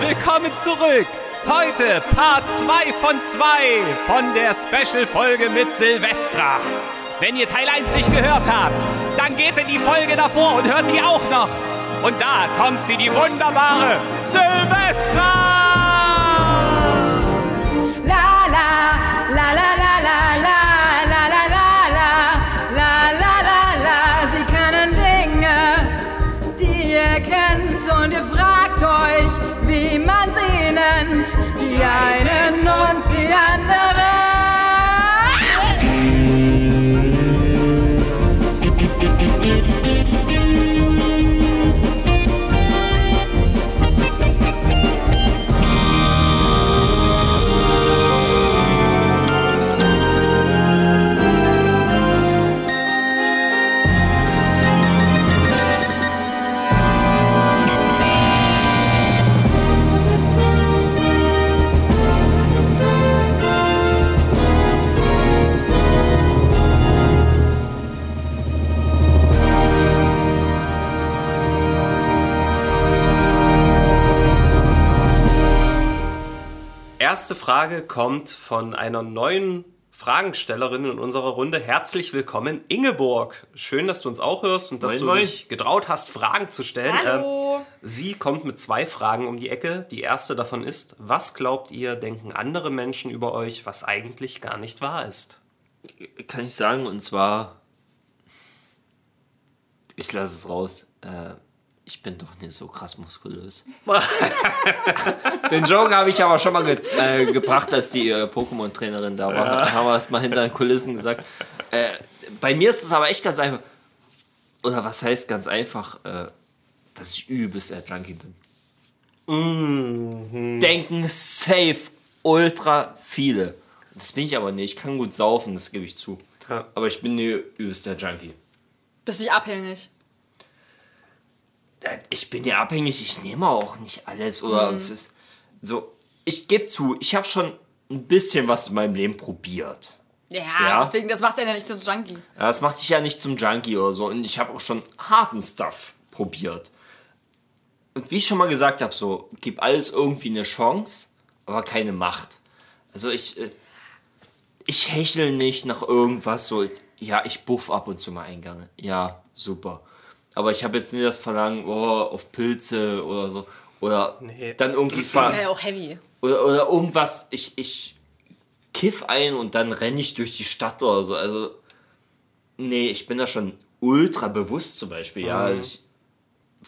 willkommen zurück. Heute Part 2 von 2 von der Special-Folge mit Silvestra. Wenn ihr Teil 1 nicht gehört habt, dann geht in die Folge davor und hört die auch noch. Und da kommt sie, die wunderbare Silvestra! Yeah, Erste Frage kommt von einer neuen Fragenstellerin in unserer Runde. Herzlich willkommen, Ingeborg. Schön, dass du uns auch hörst und dass Moin, du moin. dich getraut hast, Fragen zu stellen. Hallo. Ähm, sie kommt mit zwei Fragen um die Ecke. Die erste davon ist, was glaubt ihr, denken andere Menschen über euch, was eigentlich gar nicht wahr ist? Kann ich sagen, und zwar. Ich lasse es raus. Äh, ich bin doch nicht so krass muskulös. Den Joke habe ich aber schon mal ge äh, gebracht, als die äh, Pokémon-Trainerin da war. Da haben wir es mal hinter den Kulissen gesagt. Äh, bei mir ist es aber echt ganz einfach. Oder was heißt ganz einfach? Äh, dass ich übelst der Junkie bin. Denken safe ultra viele. Das bin ich aber nicht. Ich kann gut saufen, das gebe ich zu. Ja. Aber ich bin nie übelst der Junkie. Bist nicht abhängig. Ich bin ja abhängig, ich nehme auch nicht alles. Oder ist so, ich gebe zu, ich habe schon ein bisschen was in meinem Leben probiert. Ja, Ja. deswegen, das macht einen ja nicht so Junkie. Ja, das macht dich ja nicht zum Junkie oder so. Und ich habe auch schon harten Stuff probiert. Und wie ich schon mal gesagt habe, so, gib alles irgendwie eine Chance, aber keine Macht. Also ich, äh, ich hechel nicht nach irgendwas so, ja, ich buff ab und zu mal ein gerne. Ja, super. Aber ich habe jetzt nicht das Verlangen, oh, auf Pilze oder so. Oder Nee. dann irgendwie Das fahren. ist ja auch heavy. Oder, oder irgendwas, ich, ich kiff ein und dann renne ich durch die Stadt oder so. Also, nee, ich bin da schon ultra bewusst zum Beispiel. Ja, Also ich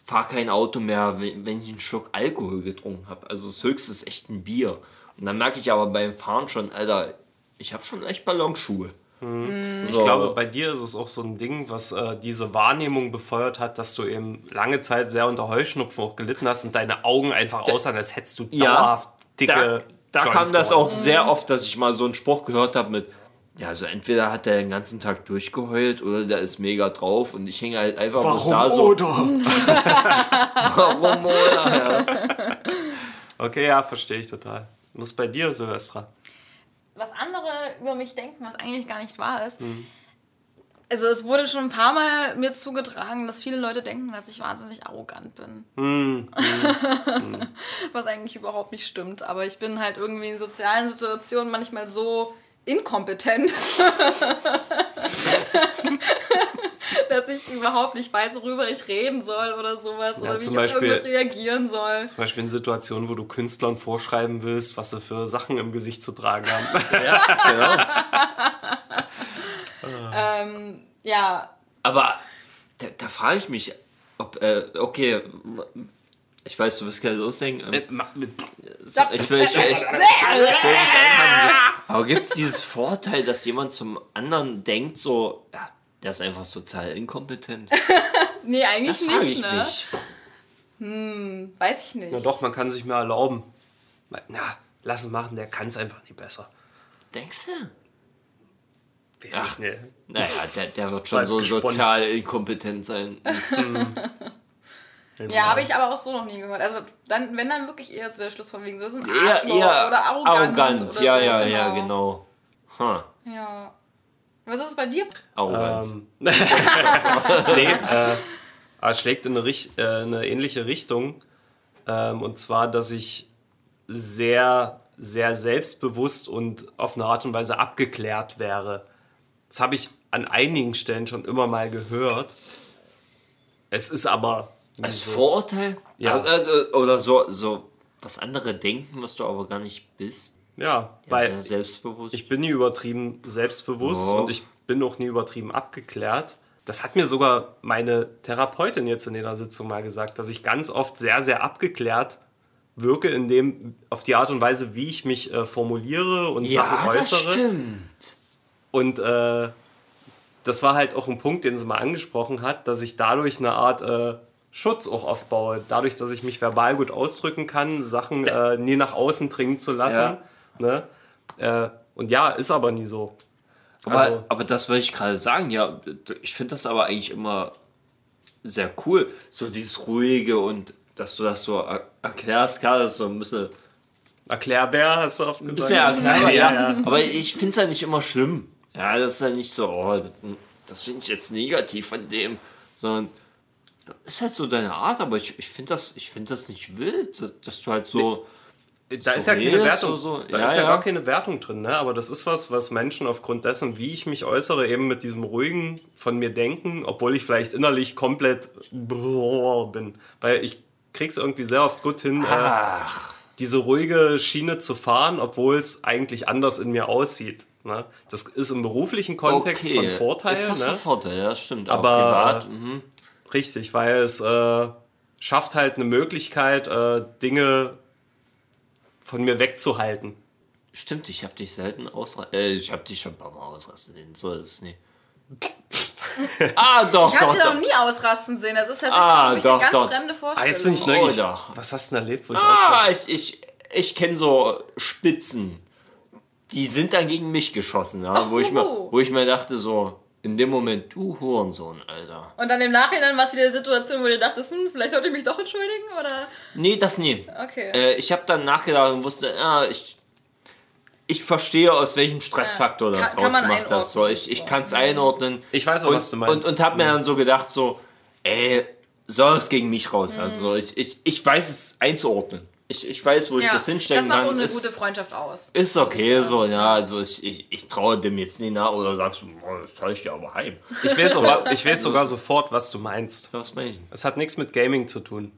fahre kein Auto mehr, wenn, wenn ich einen Schluck Alkohol getrunken habe. Also, das höchste ist echt ein Bier. Und dann merke ich aber beim Fahren schon, Alter, ich habe schon echt Ballonschuhe. Ich glaube, bei dir ist es auch so ein Ding, was äh, diese Wahrnehmung befeuert hat, dass du eben lange Zeit sehr unter Heuschnupfen auch gelitten hast und deine Augen einfach aussahen, als hättest du Ja, dauerhaft dicke da, da kam das auch sehr oft, dass ich mal so einen Spruch gehört habe mit, ja, also entweder hat der den ganzen Tag durchgeheult oder der ist mega drauf und ich hänge halt einfach bloß da so. Warum oder? Ja. Okay, ja, verstehe ich total. Was ist bei dir, Silvestra? Was andere über mich denken, was eigentlich gar nicht wahr ist. Also es wurde schon ein paar Mal mir zugetragen, dass viele Leute denken, dass ich wahnsinnig arrogant bin. Was eigentlich überhaupt nicht stimmt. Aber ich bin halt irgendwie in sozialen Situationen manchmal so inkompetent, dass ich überhaupt nicht weiß, worüber ich reden soll oder sowas. oder wie zum ich auf Beispiel- irgendwas reagieren soll. Zum Beispiel in Situationen, wo du Künstlern vorschreiben willst, was sie für Sachen im Gesicht zu tragen haben. Ähm, ja, Aber da, da frage ich mich, ob, äh, okay, ich weiß, du wirst gerne loslegen. Ähm, so, ich will, ich will, ich, will. Aber gibt es dieses Vorteil, dass jemand zum anderen denkt, so, ja, der ist einfach sozial inkompetent? nee, eigentlich Das nicht, ich ne? mich. Weiß ich nicht. Na doch, man kann sich mehr erlauben. Na, lass ihn machen, der kann es einfach nicht besser. Denkst du? Weiß ich nicht. Naja, der, der wird schon Weil's so gesponnen. sozial inkompetent sein. Ja, habe ich aber auch so noch nie gehört. Also dann, wenn dann wirklich eher so der Schluss von wegen so, das ist ein Arschloch eher oder arrogant. arrogant. oder ja, so, ja, ja, genau. Huh. Ja. Was ist es bei dir? Arrogant. Ähm, nee, äh, aber es schlägt in eine, Richt- äh, eine ähnliche Richtung. Ähm, und zwar, dass ich sehr, sehr selbstbewusst und auf eine Art und Weise abgeklärt wäre. Das habe ich an einigen Stellen schon immer mal gehört. Es ist aber. Als so. Vorurteil? Ja. Also, oder so, so, was andere denken, was du aber gar nicht bist. Ja, Ja, weil sehr selbstbewusst. ich bin nie übertrieben selbstbewusst Ja. und ich bin auch nie übertrieben abgeklärt. Das hat mir sogar meine Therapeutin jetzt in der Sitzung mal gesagt, dass ich ganz oft sehr, sehr abgeklärt wirke, in dem, auf die Art und Weise, wie ich mich äh, formuliere und Sachen das äußere. stimmt. Und äh, das war halt auch ein Punkt, den sie mal angesprochen hat, dass ich dadurch eine Art äh, Schutz auch aufbaue. Dadurch, dass ich mich verbal gut ausdrücken kann, Sachen äh, nie nach außen dringen zu lassen. Ne? Äh, und ja, ist aber nie so. Aber, Also- aber das wollte ich gerade sagen, ja, ich finde das aber eigentlich immer sehr cool. So dieses Ruhige und dass du das so er erklärst, klar, das ist so ein bisschen, Erklärbär hast du oft gesagt. bisschen erklärbar, ja, ja, ja. Aber ich finde es ja nicht immer schlimm. Ja, das ist ja nicht so, oh, das finde ich jetzt negativ von dem, sondern ist halt so deine Art, aber ich, ich finde das, ich find das nicht wild, dass- du halt so. Da so ist ja keine Wertung. so- Da ja, ist ja, ja. gar keine Wertung drin, ne? Aber das ist was, was Menschen aufgrund dessen, wie ich mich äußere, eben mit diesem ruhigen von mir denken, obwohl ich vielleicht innerlich komplett bin. Weil ich krieg's irgendwie sehr oft gut hin, äh, diese ruhige Schiene zu fahren, obwohl es eigentlich anders in mir aussieht. Ne? Das ist im beruflichen Kontext von Vorteil. Ist das ne? Vorteil, ja, stimmt. Aber- privat, mhm. Richtig, weil es äh, schafft halt eine Möglichkeit, äh, Dinge von mir wegzuhalten. Stimmt, ich habe dich selten ausrasten. Äh, ich habe dich schon ein paar Mal ausrasten sehen. So ist es nicht. ah, doch, Ich habe doch, sie noch doch. nie ausrasten sehen. Das ist tatsächlich Ah, doch, eine ganz doch. fremde Vorstellung. Ah, jetzt bin ich Oh, neugierig. doch. Was hast du denn erlebt, wo ich Ah, ausraste? ich, ich, ich kenne so Spitzen. Die sind dann gegen mich geschossen, ja, wo, ich mir, Oh. wo ich mir dachte, so, in dem Moment, du Hurensohn, Alter. Und dann im Nachhinein war es wieder eine Situation, wo du dachtest, hm, vielleicht sollte ich mich doch entschuldigen, oder? Nee, das nie. Okay. Äh, ich habe dann nachgedacht und wusste, ja, ich, ich verstehe, aus welchem Stressfaktor Ja, das kann- rausgemacht hast. So, ich ich kann es einordnen. Ich weiß auch, und, was du meinst. Und, und habe mir dann so gedacht, so, ey, soll es gegen mich raus? Also so, ich, ich, ich weiß es einzuordnen. Ich, ich weiß, wo ich ja, das hinstecken das macht auch kann. eine Ist, gute Freundschaft aus. ist ich okay so, ja. Also ich, ich, ich traue dem jetzt nicht nach oder sagst du, "Boah, das zeige ich dir aber heim. Ich weiß, sogar, ich weiß sogar sofort, was du meinst. Was meine ich? Es hat nichts mit Gaming zu tun.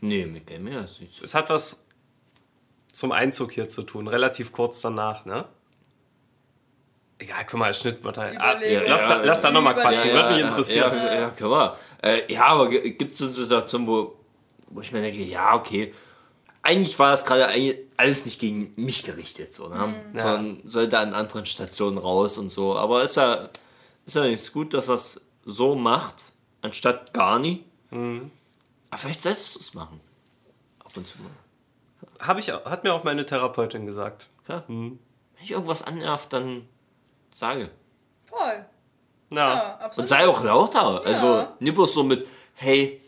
Nee, mit dem ja, das nicht. Es hat was zum Einzug hier zu tun, relativ kurz danach, ne? Egal, guck mal, Schnittmaterial. Ah, Überlege. lass, da, lass da nochmal quatschen, würde mich interessieren. Ja, ja, ja, können wir. Äh, ja, aber gibt es so Situationen, wo, wo ich mir denke, ja, okay, eigentlich war das gerade alles nicht gegen mich gerichtet, so, ne? sondern sollte an anderen Stationen raus und so. Aber ist ja, ist ja nichts gut, dass das so macht, anstatt gar nie. Aber vielleicht solltest du es machen. Ab und zu mal. Hab ich, hat mir auch meine Therapeutin gesagt. Klar. Wenn ich irgendwas annervt, dann sage. Voll. Ja. Ja, absolut. Und sei auch lauter. Also Ja. nicht bloß so mit, hey,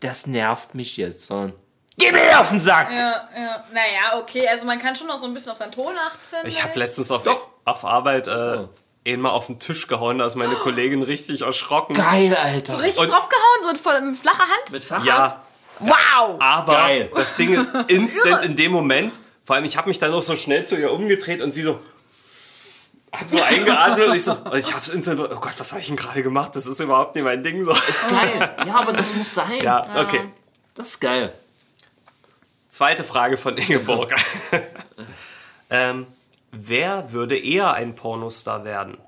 das nervt mich jetzt, sondern geh mir auf den Sack! Ja, ja. Naja, okay, also man kann schon noch so ein bisschen auf seinen Ton achten. finde Ich habe letztens auf, auf Arbeit äh, eben mal auf den Tisch gehauen, da ist meine Kollegin richtig erschrocken. Geil, Alter. Richtig Und- draufgehauen, so in voll mit flacher Hand. Mit Fahrrad? Ja, Wow! aber Geil. das Ding ist instant in dem Moment. Vor allem, ich habe mich dann noch so schnell zu ihr umgedreht und sie so hat so eingeatmet und ich so, und ich hab's instant, oh Gott, was habe ich denn gerade gemacht? Das ist überhaupt nicht mein Ding. So. Ist geil. Ja, aber das muss sein. Ja, okay. Das ist geil. Zweite Frage von Ingeborg. ähm, wer würde eher ein Pornostar werden?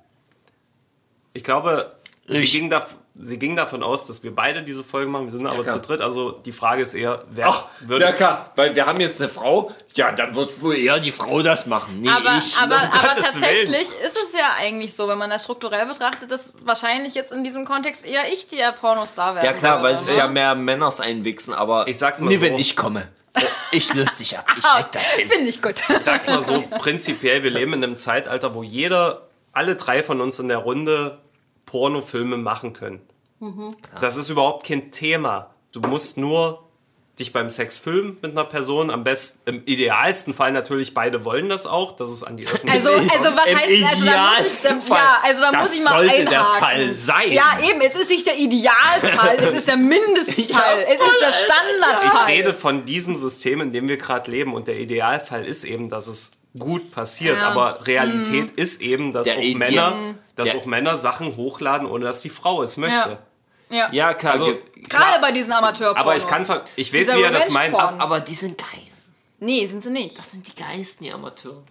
Ich glaube, sie Ich. ging, da, sie ging davon aus, dass wir beide diese Folge machen. Wir sind aber klar. zu dritt. Also die Frage ist eher, wer Ach, würde. ja klar, weil wir haben jetzt eine Frau, ja, dann wird wohl eher die Frau das machen. Nee, Aber, ich. aber, ne? aber Gottes tatsächlich ist es ja eigentlich so, wenn man das strukturell betrachtet, dass wahrscheinlich jetzt in diesem Kontext eher ich der Pornostar werde. ja klar, weil sich ne? ja mehr Männers einwichsen, aber Ich sag's mal nie, so. wenn ich komme. Ich löse dich ab. Ich Ah, leg das hin. Finde ich gut. sag's mal so, prinzipiell, wir leben in einem Zeitalter, wo jeder, alle drei von uns in der Runde Pornofilme machen können. Das ist überhaupt kein Thema. Du musst nur dich beim Sex filmen mit einer Person. Am besten, im idealsten Fall natürlich, beide wollen das auch, dass es an die Öffentlichkeit Also, also was Im heißt, also da muss ich, idealsten da, ja, also da Das muss ich mal sollte einhaken. der Fall sein. Ja, eben, es ist nicht der Idealfall, es ist der Mindestfall, Ja, es ist der Ich Standardfall. rede von diesem System, in dem wir gerade leben. Und der Idealfall ist eben, dass es gut passiert. Ja. Aber Realität ist eben, dass, Der auch Männer, dass auch Männer Sachen hochladen, ohne dass die Frau es möchte. Ja. Ja. Klar. Also, Gerade bei diesen Amateurpornos. Aber ich kann, ver- ich weiß, Dieser wie er das meint. Revenge-Porn. aber die sind geil. Nee, sind sie nicht. Das sind die geilsten, die Amateure.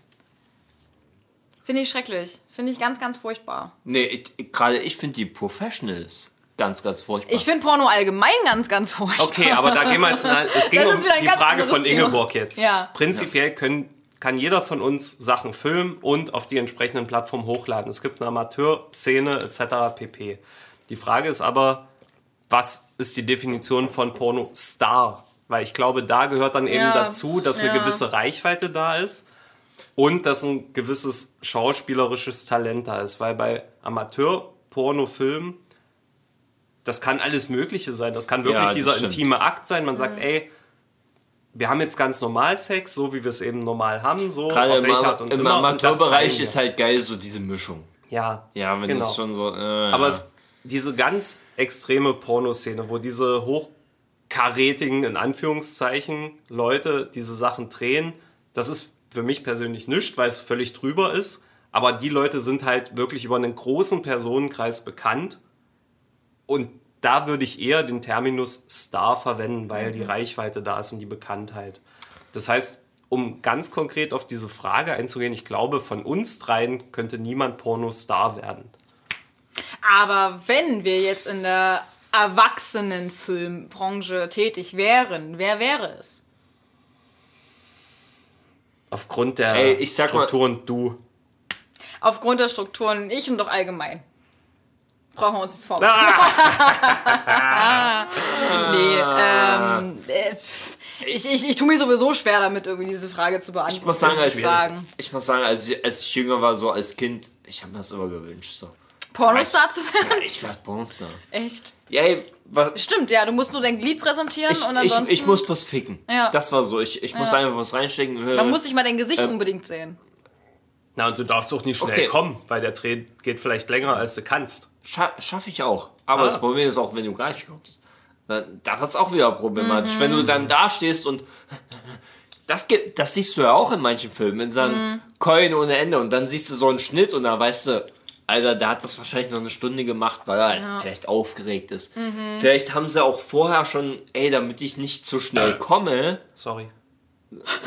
Finde ich schrecklich. Finde ich ganz, ganz furchtbar. Nee, gerade ich finde die Professionals ganz, ganz furchtbar. Ich finde Porno allgemein ganz, ganz furchtbar. Okay, aber da gehen wir jetzt. in ein- Es ging um die Frage von Thema. Ingeborg jetzt. Ja. Prinzipiell können, kann jeder von uns Sachen filmen und auf die entsprechenden Plattformen hochladen. Es gibt eine Amateurszene etc. pp. Die Frage ist aber, was ist die Definition von Porno-Star? Weil ich glaube, da gehört dann eben Ja. dazu, dass eine Ja. gewisse Reichweite da ist und dass ein gewisses schauspielerisches Talent da ist. Weil bei Amateur-Pornofilmen, das kann alles Mögliche sein. Das kann wirklich Ja, das dieser stimmt. intime Akt sein. Man Mhm. sagt, ey, wir haben jetzt ganz normal Sex, so wie wir es eben normal haben, so gerade auf im, welche Ama- Art und im Amateurbereich ist halt geil, so diese Mischung. ja, Ja, wenn genau. das schon so. Äh, Aber es, diese ganz extreme Pornoszene, wo diese hochkarätigen, in Anführungszeichen, Leute diese Sachen drehen, das ist für mich persönlich nichts, weil es völlig drüber ist. Aber die Leute sind halt wirklich über einen großen Personenkreis bekannt. Und da würde ich eher den Terminus Star verwenden, weil die Reichweite da ist und die Bekanntheit. Das heißt, um ganz konkret auf diese Frage einzugehen, ich glaube, von uns dreien könnte niemand Pornostar werden. Aber wenn wir jetzt in der Erwachsenenfilmbranche tätig wären, wer wäre es? Aufgrund der Ey, ich sag mal- Strukturen du. Aufgrund der Strukturen, ich und doch allgemein. Brauchen wir uns das vor. nee, ähm, äh, ich, ich, ich tue mir sowieso schwer damit, irgendwie diese Frage zu beantworten. Ich muss sagen, als, ich sagen. ich muss sagen, als, ich- als ich jünger war, so als Kind, ich habe mir das immer gewünscht. So. Pornostar zu werden? Ja, ich werde Pornstar. Echt? Ja, ey, was, Stimmt, ja, du musst nur dein Glied präsentieren ich, und ich, ansonsten. ich muss bloß ficken. Ja. Das war so. Ich, ich muss Ja. einfach was reinstecken. Man muss sich mal dein Gesicht Ähm, unbedingt sehen. Na, und du darfst doch nicht schnell Okay. kommen, weil der Dreh geht vielleicht länger, als du kannst. Scha Schaffe ich auch. Aber Ah. das Problem ist auch, wenn du gar nicht kommst. Dann, da wird es auch wieder problematisch. Wenn Mhm. du dann da stehst und. Das, geht, das siehst du ja auch in manchen Filmen. Wenn sie dann Mhm. Keulen ohne Ende und dann siehst du so einen Schnitt und da weißt du, Alter, der hat das wahrscheinlich noch eine Stunde gemacht, weil er halt vielleicht aufgeregt ist. Mhm. Vielleicht haben sie auch vorher schon, ey, damit ich nicht zu schnell komme, Sorry.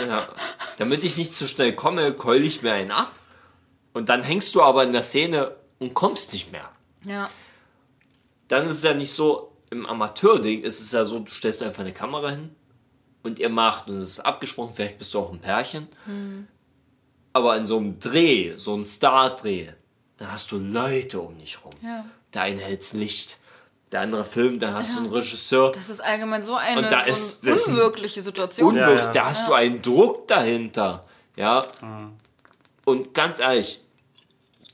ja, damit ich nicht zu schnell komme, keule ich mir einen ab. Und dann hängst du aber in der Szene und kommst nicht mehr Ja. dann ist es ja nicht so, im Amateur-Ding ist es ja so, du stellst einfach eine Kamera hin und ihr macht, und es ist abgesprochen, vielleicht bist du auch ein Pärchen. Aber in so einem Dreh, so einem Star-Dreh, da hast du Leute um dich rum. Ja. Der eine hält's Licht, der andere filmt, dann hast du einen Regisseur. Das ist allgemein so eine, Und da so ist- eine das- unwirkliche Situation. Unmöglich, Ja, ja. da hast du einen Druck dahinter. Ja. Und ganz ehrlich,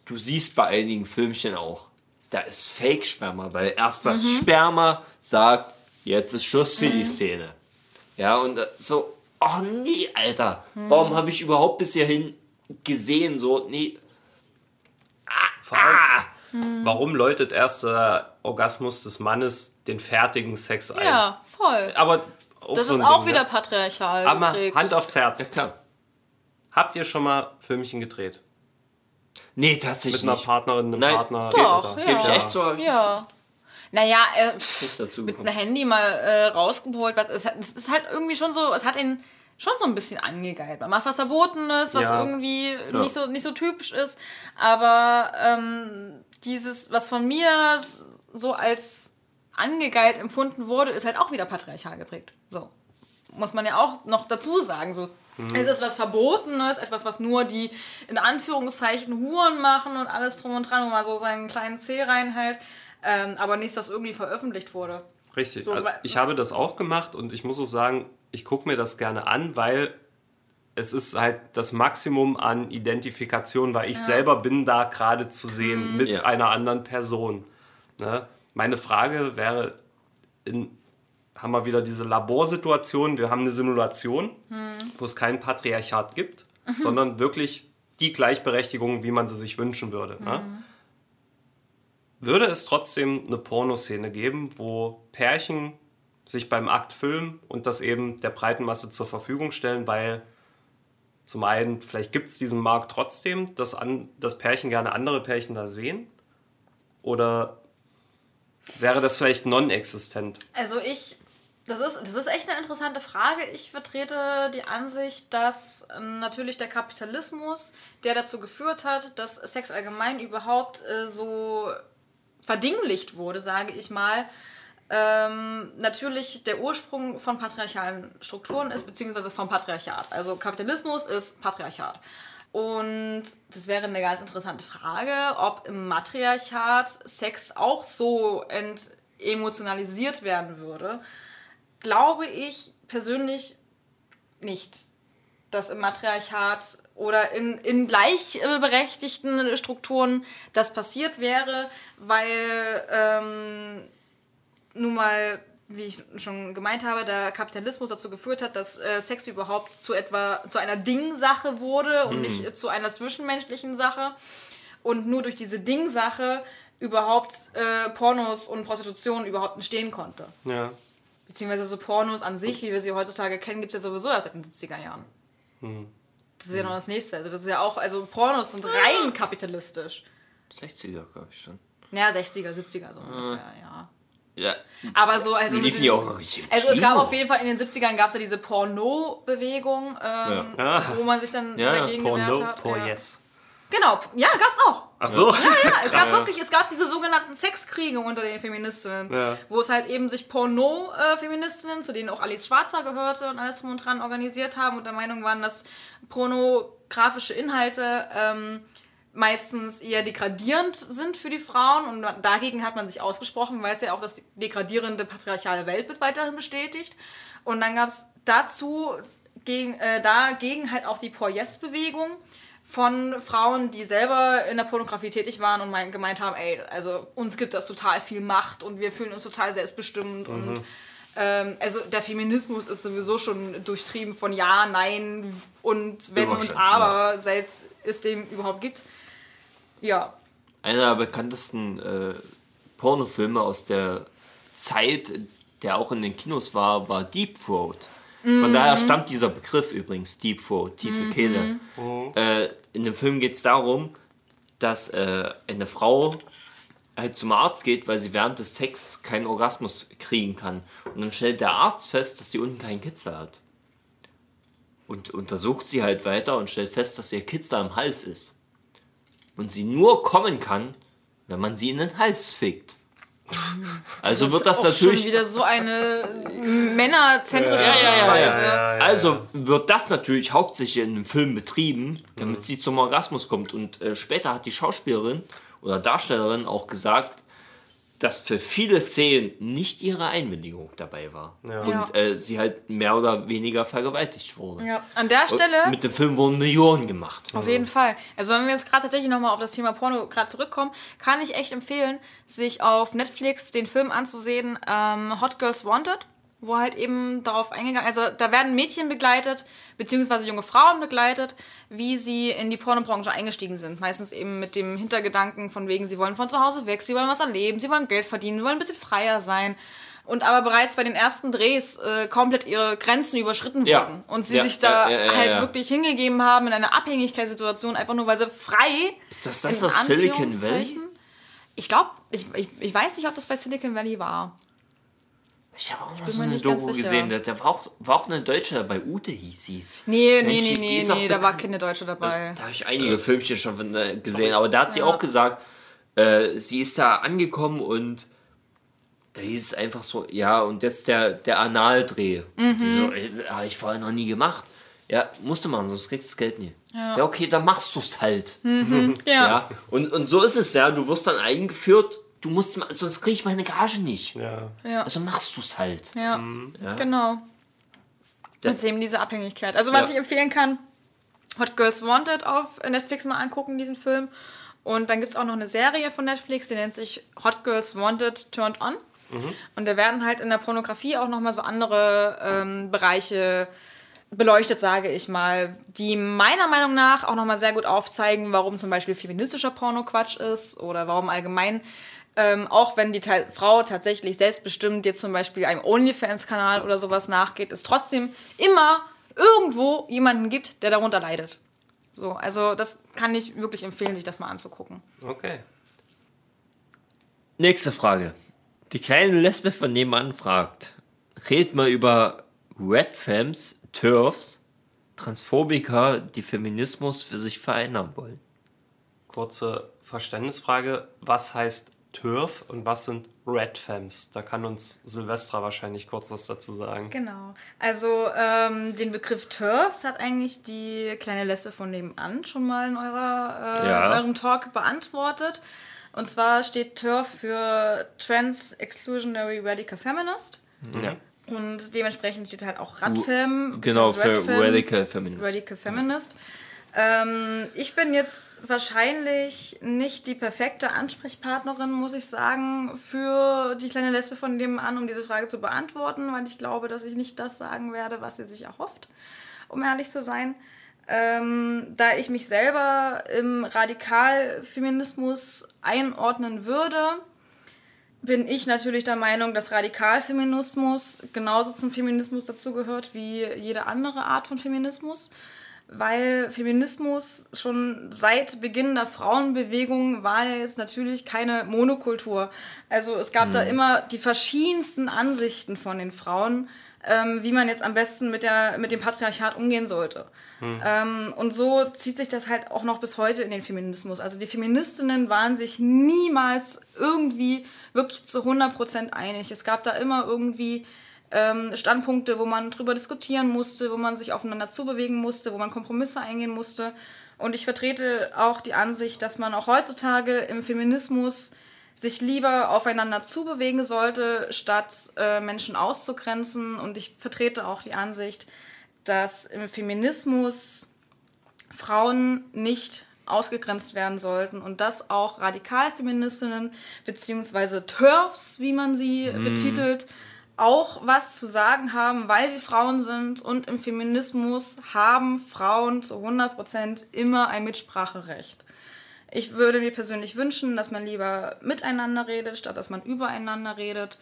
du siehst bei einigen Filmchen auch, da ist Fake-Sperma, weil erst das Sperma sagt, jetzt ist Schluss für die Szene. Ja, und äh, so, oh nee, Alter, warum habe ich überhaupt bis hierhin gesehen, so, nee, Allem, ah, warum läutet erst der Orgasmus des Mannes den fertigen Sex ein? Ja, voll. Aber Das so ist auch Ding, wieder Ne? patriarchal Aber geprägt. Hand aufs ja Herz. klar. Habt ihr schon mal Filmchen gedreht? Nee, Mit tatsächlich einer nicht. Partnerin, einem Nein, Partner? Doch, etc.? Gebe ich Ja. echt so, Ja. Naja, äh, pff, mit einem Handy mal äh, rausgeholt. Was, es, hat- es ist halt irgendwie schon so, es hat ihn schon so ein bisschen angegeilt. Man macht was Verbotenes, was Ja. irgendwie nicht, so, nicht so typisch ist. Aber ähm, dieses, was von mir so als angegeilt empfunden wurde, ist halt auch wieder patriarchal geprägt. So. Muss man ja auch noch dazu sagen. So. Es ist was Verbotenes, etwas, was nur die in Anführungszeichen Huren machen und alles drum und dran, wo man so seinen kleinen Zeh reinhält. Ähm, aber nichts, was irgendwie veröffentlicht wurde. Richtig. So, Also ich habe das auch gemacht und ich muss auch sagen, ich gucke mir das gerne an, weil es ist halt das Maximum an Identifikation, weil ich selber bin da gerade zu sehen mit Ja. einer anderen Person. Ne? Meine Frage wäre, in haben wir wieder diese Laborsituation. Wir haben eine Simulation, wo es kein Patriarchat gibt, sondern wirklich die Gleichberechtigung, wie man sie sich wünschen würde. Ne? Würde es trotzdem eine Pornoszene geben, wo Pärchen sich beim Akt filmen und das eben der breiten Masse zur Verfügung stellen, weil zum einen, vielleicht gibt es diesen Markt trotzdem, dass an, das Pärchen gerne andere Pärchen da sehen? Oder wäre das vielleicht non-existent? Also ich, das ist, das ist echt eine interessante Frage. Ich vertrete die Ansicht, dass natürlich der Kapitalismus, der dazu geführt hat, dass Sex allgemein überhaupt äh, so verdinglicht wurde, sage ich mal, ähm, natürlich der Ursprung von patriarchalen Strukturen ist, beziehungsweise vom Patriarchat. Also Kapitalismus ist Patriarchat. Und das wäre eine ganz interessante Frage, ob im Matriarchat Sex auch so entemotionalisiert werden würde. Glaube ich persönlich nicht, dass im Matriarchat oder in, in gleichberechtigten Strukturen das passiert wäre, weil ähm, nun mal, wie ich schon gemeint habe, der Kapitalismus dazu geführt hat, dass äh, Sex überhaupt zu etwa zu einer Ding-Sache wurde und nicht äh, zu einer zwischenmenschlichen Sache. Und nur durch diese Ding-Sache überhaupt äh, Pornos und Prostitution überhaupt entstehen konnte. Ja. Beziehungsweise so Pornos an sich, wie wir sie heutzutage kennen, gibt es ja sowieso erst seit den 70er Jahren. Das ist ja noch das nächste. Also das ist ja auch, also Pornos sind rein kapitalistisch. 60er, glaube ich schon. Naja, 60er, 70er so ungefähr, ja. Ja. Aber so, also. Die liefen ja auch noch richtig Also es gab auf jeden Fall in den 70ern gab es ja diese Porno-Bewegung, ähm, Ja. wo man sich dann Ja, ja, dagegen Porno, gewehrt hat. por ja. yes. Genau, ja, gab's auch. Ach so. Ja, es gab wirklich, es gab diese sogenannten Sexkriege unter den Feministinnen, Ja. wo es halt eben sich Porno-Feministinnen, zu denen auch Alice Schwarzer gehörte und alles drum und dran organisiert haben und der Meinung waren, dass pornografische Inhalte ähm, meistens eher degradierend sind für die Frauen und dagegen hat man sich ausgesprochen, weil es ja auch das degradierende patriarchale Weltbild weiterhin bestätigt. Und dann gab es dazu gegen, äh, dagegen halt auch die Poyes-Bewegung von Frauen, die selber in der Pornografie tätig waren und mein, gemeint haben, ey, also uns gibt das total viel Macht und wir fühlen uns total selbstbestimmt und ähm, also der Feminismus ist sowieso schon durchtrieben von Ja, Nein und Wenn und Aber, seit es dem überhaupt gibt. Ja, Einer der bekanntesten äh, Pornofilme aus der Zeit, der auch in den Kinos war, war Deep Throat. Von Mhm. daher stammt dieser Begriff übrigens, Deep Throat, tiefe Kehle. Äh, in dem Film geht es darum, dass äh, eine Frau halt zum Arzt geht, weil sie während des Sex keinen Orgasmus kriegen kann. Und dann stellt der Arzt fest, dass sie unten keinen Kitzel hat. Und untersucht sie halt weiter und stellt fest, dass ihr Kitzel am Hals ist. Und sie nur kommen kann, wenn man sie in den Hals fickt. Also wird das auch natürlich schon wieder so eine männerzentrische ja, ja, Sichtweise. ja. Also wird das natürlich hauptsächlich in dem Film betrieben, damit sie zum Orgasmus kommt. Und äh, später hat die Schauspielerin oder Darstellerin auch gesagt, dass für viele Szenen nicht ihre Einwilligung dabei war. Und äh, sie halt mehr oder weniger vergewaltigt wurde. Ja. An der Stelle Und mit dem Film wurden Millionen gemacht. Auf jeden Fall. Also wenn wir jetzt gerade tatsächlich nochmal auf das Thema Porno gerade zurückkommen, kann ich echt empfehlen, sich auf Netflix den Film anzusehen, ähm, Hot Girls Wanted, wo halt eben darauf eingegangen, also da werden Mädchen begleitet, beziehungsweise junge Frauen begleitet, wie sie in die Pornobranche eingestiegen sind. Meistens eben mit dem Hintergedanken von wegen, sie wollen von zu Hause weg, sie wollen was erleben, sie wollen Geld verdienen, sie wollen ein bisschen freier sein. Und aber bereits bei den ersten Drehs äh, komplett ihre Grenzen überschritten Ja. wurden. Und sie Ja, sich da ja, halt wirklich hingegeben haben in einer Abhängigkeitssituation, einfach nur weil sie frei. Ist das das aus Silicon Valley? Ich glaube, ich, ich, ich weiß nicht, ob das bei Silicon Valley war. Ich habe auch mal so eine Doku gesehen, da, da war, auch, war auch eine Deutsche dabei, Ute hieß sie. Nee, nee, Mensch, nee, nee, auch nee, da war keine Deutsche dabei. Da habe ich einige Filmchen schon äh, gesehen, aber da hat sie auch gesagt, äh, sie ist da angekommen und da hieß es einfach so, ja, und jetzt der, der Analdreh. Mhm. So, ey, habe ich vorher noch nie gemacht. Ja, musste man, sonst kriegst du das Geld nie. Ja, okay, dann machst du es halt. Ja. Ja. Und, und so ist es ja, du wirst dann eingeführt, du musst, sonst krieg ich meine Gage nicht. Ja. Ja. Also machst du es halt. Ja, Ja. genau. Das ist eben diese Abhängigkeit. Also was Ja. ich empfehlen kann, Hot Girls Wanted auf Netflix mal angucken, diesen Film. Und dann gibt es auch noch eine Serie von Netflix, die nennt sich Hot Girls Wanted Turned On. Und da werden halt in der Pornografie auch nochmal so andere ähm, Bereiche beleuchtet, sage ich mal, die meiner Meinung nach auch nochmal sehr gut aufzeigen, warum zum Beispiel feministischer Porno Quatsch ist oder warum allgemein, ähm, auch wenn die Teil Frau tatsächlich selbstbestimmt jetzt zum Beispiel einem OnlyFans-Kanal oder sowas nachgeht, es trotzdem immer irgendwo jemanden gibt, der darunter leidet. So, also das kann ich wirklich empfehlen, sich das mal anzugucken. Okay. Nächste Frage. Die kleine Lesbe von nebenan fragt, redet mal über Red Femmes, TERFs, Transphobiker, die Feminismus für sich verändern wollen. Kurze Verständnisfrage. Was heißt TÜRF und was sind Red Femmes? Da kann uns Silvestra wahrscheinlich kurz was dazu sagen. Genau. Also ähm, den Begriff TERFs hat eigentlich die kleine Lesbe von nebenan schon mal in eurer, äh, Ja. eurem Talk beantwortet. Und zwar steht TERF für Trans Exclusionary Radical Feminist. Ja. Und dementsprechend steht halt auch Radfem. Genau, für Radical Feminist. Radical Feminist. Ähm, ich bin jetzt wahrscheinlich nicht die perfekte Ansprechpartnerin, muss ich sagen, für die kleine Lesbe von dem an, um diese Frage zu beantworten, weil ich glaube, dass ich nicht das sagen werde, was sie sich erhofft, um ehrlich zu sein. Ähm, da ich mich selber im Radikalfeminismus einordnen würde, bin ich natürlich der Meinung, dass Radikalfeminismus genauso zum Feminismus dazugehört wie jede andere Art von Feminismus, weil Feminismus schon seit Beginn der Frauenbewegung war ja jetzt natürlich keine Monokultur. Also es gab da immer die verschiedensten Ansichten von den Frauen, ähm, wie man jetzt am besten mit, der, mit dem Patriarchat umgehen sollte. Ähm, und so zieht sich das halt auch noch bis heute in den Feminismus. Also die Feministinnen waren sich niemals irgendwie wirklich zu 100% einig. Es gab da immer irgendwie ähm, Standpunkte, wo man drüber diskutieren musste, wo man sich aufeinander zubewegen musste, wo man Kompromisse eingehen musste. Und ich vertrete auch die Ansicht, dass man auch heutzutage im Feminismus sich lieber aufeinander zubewegen sollte, statt äh, Menschen auszugrenzen. Und ich vertrete auch die Ansicht, dass im Feminismus Frauen nicht ausgegrenzt werden sollten und dass auch Radikalfeministinnen beziehungsweise TERFs, wie man sie betitelt, auch was zu sagen haben, weil sie Frauen sind und im Feminismus haben Frauen zu 100% immer ein Mitspracherecht. Ich würde mir persönlich wünschen, dass man lieber miteinander redet, statt dass man übereinander redet.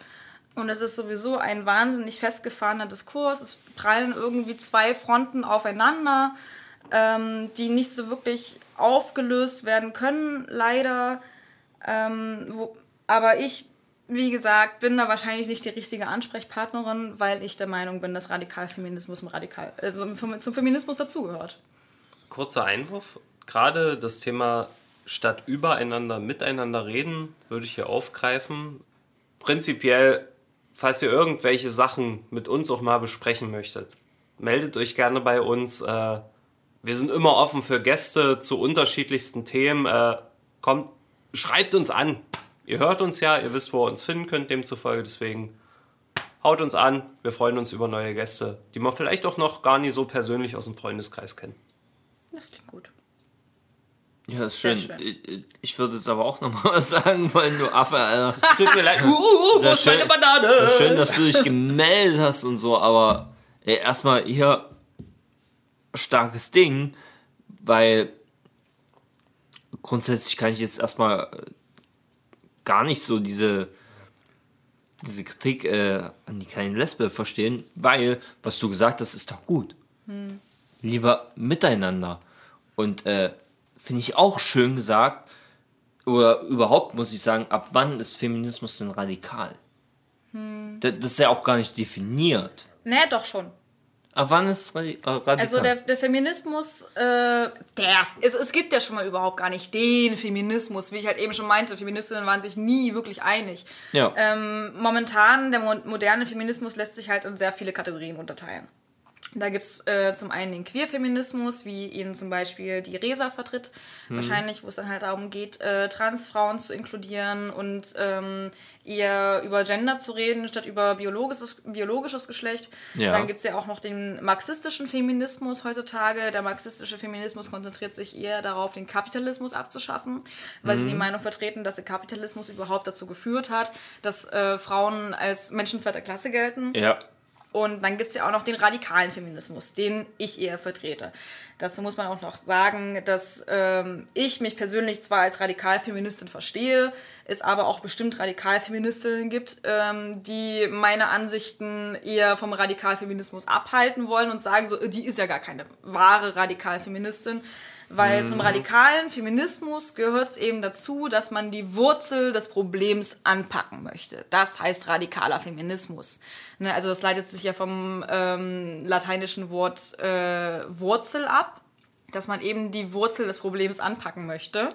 Und es ist sowieso ein wahnsinnig festgefahrener Diskurs. Es prallen irgendwie zwei Fronten aufeinander, ähm, die nicht so wirklich aufgelöst werden können, leider. Ähm, wo, aber ich, wie gesagt, bin da wahrscheinlich nicht die richtige Ansprechpartnerin, weil ich der Meinung bin, dass Radikalfeminismus Radikal, also zum Feminismus dazugehört. Kurzer Einwurf. Gerade das Thema statt übereinander miteinander reden würde ich hier aufgreifen. Prinzipiell, falls ihr irgendwelche Sachen mit uns auch mal besprechen möchtet, meldet euch gerne bei uns. Äh, wir sind immer offen für Gäste zu unterschiedlichsten Themen. Äh, kommt, schreibt uns an. Ihr hört uns ja, ihr wisst, wo ihr uns finden könnt, demzufolge. Deswegen haut uns an. Wir freuen uns über neue Gäste, die man vielleicht auch noch gar nicht so persönlich aus dem Freundeskreis kennt. Das klingt gut. Ja, ist schön. schön. Ich, ich würde jetzt aber auch noch mal was sagen wollen, du Affe, Alter. Tut mir leid. Uh, uh, uh, Sehr wo ist meine schön. Banane? Sehr schön, dass du dich gemeldet hast und so, aber ey, erstmal hier starkes Ding, weil grundsätzlich kann ich jetzt erstmal gar nicht so diese, diese Kritik äh, an die kleine Lesbe verstehen, weil, was du gesagt hast, ist doch gut. Lieber miteinander. Und äh, finde ich auch schön gesagt, oder überhaupt muss ich sagen, ab wann ist Feminismus denn radikal? Da- Das ist ja auch gar nicht definiert. Nee, doch schon. Ab wann ist äh, radikal? Also der, der Feminismus, äh, der, es, es gibt ja schon mal überhaupt gar nicht den Feminismus, wie ich halt eben schon meinte, Feministinnen waren sich nie wirklich einig. ja. Ähm, momentan, der mo moderne Feminismus lässt sich halt in sehr viele Kategorien unterteilen. Da gibt es äh, zum einen den Queerfeminismus, wie ihn zum Beispiel die Resa vertritt, wahrscheinlich, wo es dann halt darum geht, äh, Transfrauen zu inkludieren und ähm, eher über Gender zu reden, statt über biologisches, biologisches Geschlecht. Ja. Dann gibt es ja auch noch den marxistischen Feminismus heutzutage. Der marxistische Feminismus konzentriert sich eher darauf, den Kapitalismus abzuschaffen, weil sie die Meinung vertreten, dass der Kapitalismus überhaupt dazu geführt hat, dass äh, Frauen als Menschen zweiter Klasse gelten. Ja. Und dann gibt es ja auch noch den radikalen Feminismus, den ich eher vertrete. Dazu muss man auch noch sagen, dass ähm, ich mich persönlich zwar als Radikalfeministin verstehe, es aber auch bestimmt Radikalfeministinnen gibt, ähm, die meine Ansichten eher vom Radikalfeminismus abhalten wollen und sagen so, die ist ja gar keine wahre Radikalfeministin. Weil zum radikalen Feminismus gehört es eben dazu, dass man die Wurzel des Problems anpacken möchte. Das heißt radikaler Feminismus. Ne, also das leitet sich ja vom ähm, lateinischen Wort äh, Wurzel ab, dass man eben die Wurzel des Problems anpacken möchte.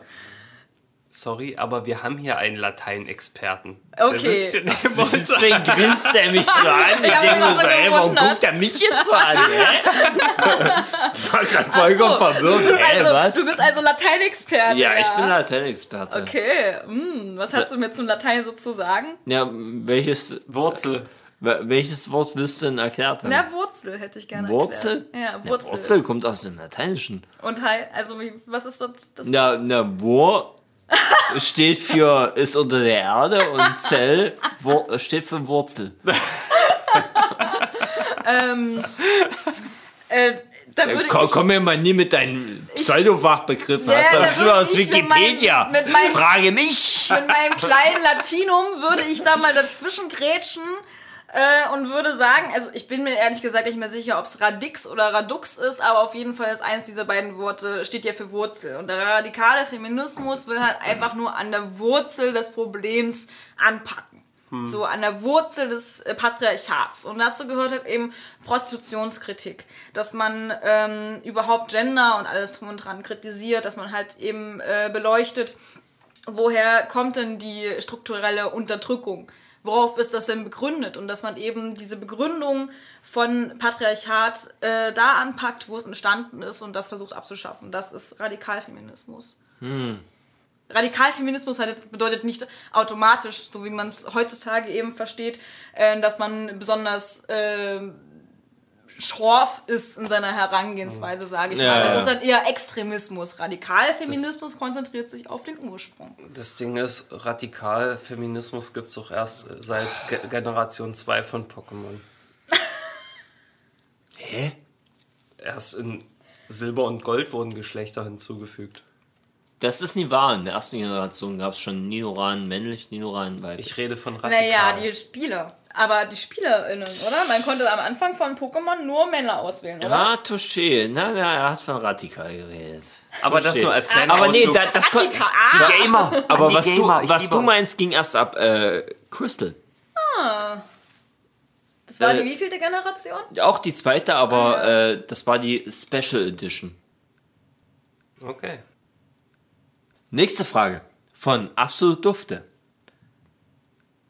Sorry, aber wir haben hier einen Lateinexperten. Okay. Der sitzt hier neben uns. Deswegen grinst er mich so an. Ich denke mir so, ey, warum guckt er mich jetzt so an? Ich war gerade vollkommen verwirrt. Hä, Also, was? Du bist also Lateinexperte. ja, ich bin Lateinexperte. Okay, hm, was hast du mir zum Latein so zu sagen? Ja, welches, Wurzel. welches Wort willst du denn erklärt haben? Na, Wurzel hätte ich gerne Wurzel? erklärt. Ja, Wurzel. Wurzel kommt aus dem Lateinischen. Und halt, also wie, was ist das? das Na, na, Wur steht für ist unter der Erde und Zell steht für Wurzel. äh, da würde Komm, ich, komm mir mal nie mit deinen Pseudofachbegriffen. Hast du bestimmt aus ich mit Wikipedia. meinem- mit meinem- Frage mich. mit meinem kleinen Latinum würde ich da mal dazwischen grätschen äh, und würde sagen, also ich bin mir ehrlich gesagt nicht mehr sicher, ob es Radix oder Radux ist, aber auf jeden Fall ist eins dieser beiden Worte, steht ja für Wurzel. Und der radikale Feminismus will halt einfach nur an der Wurzel des Problems anpacken. So an der Wurzel des äh, Patriarchats. Und dazu gehört halt eben Prostitutionskritik. Dass man ähm, überhaupt Gender und alles drum und dran kritisiert, dass man halt eben äh, beleuchtet, woher kommt denn die strukturelle Unterdrückung? Worauf ist das denn begründet? Und dass man eben diese Begründung von Patriarchat äh, da anpackt, wo es entstanden ist und das versucht abzuschaffen. Das ist Radikalfeminismus. Radikalfeminismus halt bedeutet nicht automatisch, so wie man es heutzutage eben versteht, äh, dass man besonders äh, schorf ist in seiner Herangehensweise, sage ich Ja, mal. ja. Das ist dann eher Extremismus. Radikalfeminismus konzentriert sich auf den Ursprung. Das Ding ist, Radikalfeminismus gibt es auch erst seit Ge Generation 2 von Pokémon. Hä? Erst in Silber und Gold wurden Geschlechter hinzugefügt. Das ist nie wahr. In der ersten Generation gab es schon Nidoran männlich, Nidoran weiblich. Ich rede von radikal. Naja, die Spieler. Aber die SpielerInnen, oder? Man konnte am Anfang von Pokémon nur Männer auswählen, oder? Ah, touché. Na, na, er hat von radikal geredet. Aber das Touché. nur als kleiner Aber nee, Ausflug. da, das kon- Radikal. Ah, Gamer. Aber die was, Gamer, du, was du meinst, ging erst ab äh, Crystal. das war äh, die wievielte Generation? Auch die zweite, aber äh, das war die Special Edition. Okay. Nächste Frage von Absolut Dufte.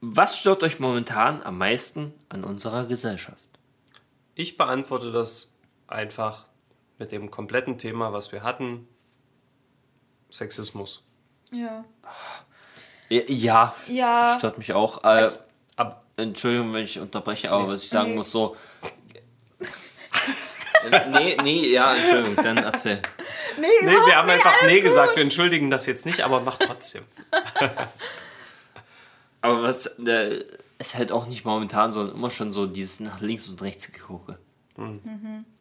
Was stört euch momentan am meisten an unserer Gesellschaft? Ich beantworte das einfach mit dem kompletten Thema, was wir hatten. Sexismus. Ja. Ja, Ja, stört mich auch. Äh, Ab Entschuldigung, wenn ich unterbreche, aber was ich sagen muss, so. nee, nee, ja, Entschuldigung, dann erzähl. Nee, nee, wir haben nicht, einfach nee gut. gesagt. Wir entschuldigen das jetzt nicht, aber mach trotzdem. Aber was äh, ist halt auch nicht momentan, sondern immer schon so dieses nach links und rechts gucke.